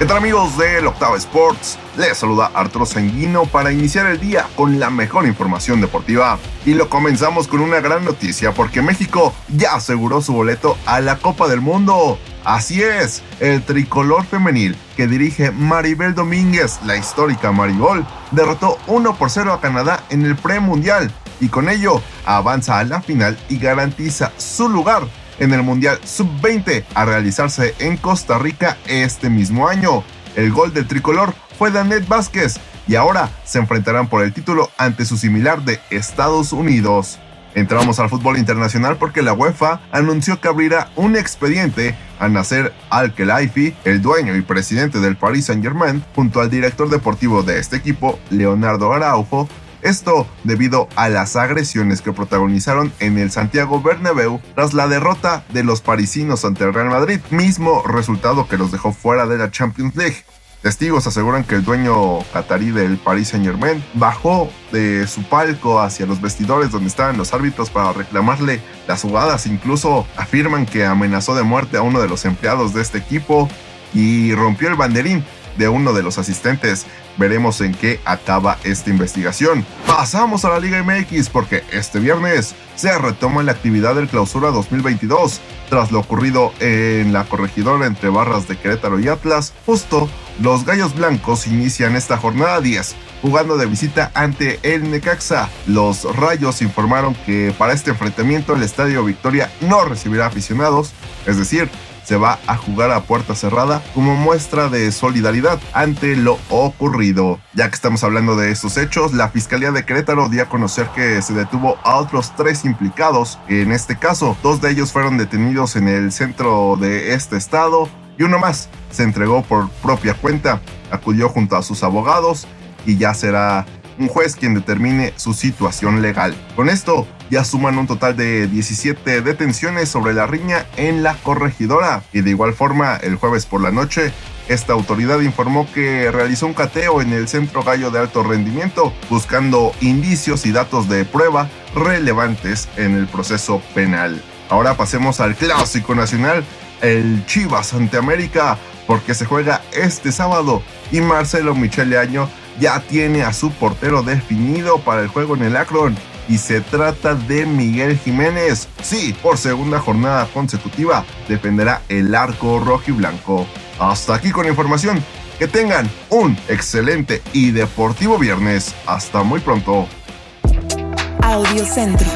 ¿Qué tal amigos del Octavo Sports? Les saluda Arturo Sanguino para iniciar el día con la mejor información deportiva. Y lo comenzamos con una gran noticia porque México ya aseguró su boleto a la Copa del Mundo. Así es, el tricolor femenil que dirige Maribel Domínguez, la histórica Maribol, derrotó 1 por 0 a Canadá en el premundial y con ello avanza a la final y garantiza su lugar en el Mundial Sub-20 a realizarse en Costa Rica este mismo año. El gol del tricolor fue de Vázquez y ahora se enfrentarán por el título ante su similar de Estados Unidos. Entramos al fútbol internacional porque la UEFA anunció que abrirá un expediente a Nasser Al-Khelaifi, el dueño y presidente del Paris Saint-Germain, junto al director deportivo de este equipo, Leonardo Araujo, esto debido a las agresiones que protagonizaron en el Santiago Bernabéu tras la derrota de los parisinos ante el Real Madrid, mismo resultado que los dejó fuera de la Champions League. Testigos aseguran que el dueño catarí del Paris Saint Germain bajó de su palco hacia los vestidores donde estaban los árbitros para reclamarle las jugadas. Incluso afirman que amenazó de muerte a uno de los empleados de este equipo y rompió el banderín de uno de los asistentes. Veremos en qué acaba esta investigación. Pasamos a la Liga MX porque este viernes se retoma la actividad del Clausura 2022. Tras lo ocurrido en la corregidora entre Barras de Querétaro y Atlas, justo los Gallos Blancos inician esta jornada 10 jugando de visita ante el Necaxa. Los Rayos informaron que para este enfrentamiento el Estadio Victoria no recibirá aficionados, es decir, se va a jugar a puerta cerrada como muestra de solidaridad ante lo ocurrido. Ya que estamos hablando de estos hechos, la Fiscalía de Querétaro dio a conocer que se detuvo a otros tres implicados. En este caso, dos de ellos fueron detenidos en el centro de este estado y uno más se entregó por propia cuenta. Acudió junto a sus abogados y ya será un juez quien determine su situación legal. Con esto ya suman un total de 17 detenciones sobre la riña en la corregidora y de igual forma el jueves por la noche esta autoridad informó que realizó un cateo en el Centro Gallo de Alto Rendimiento buscando indicios y datos de prueba relevantes en el proceso penal. Ahora pasemos al clásico nacional, el Chivas ante América, porque se juega este sábado y Marcelo Michele Año ya tiene a su portero definido para el juego en el Akron y se trata de Miguel Jiménez. Sí, por segunda jornada consecutiva defenderá el arco rojo y blanco. Hasta aquí con la información. Que tengan un excelente y deportivo viernes. Hasta muy pronto. Audio Centro.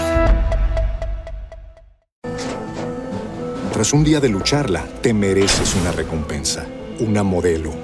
Tras un día de lucharla, te mereces una recompensa, una modelo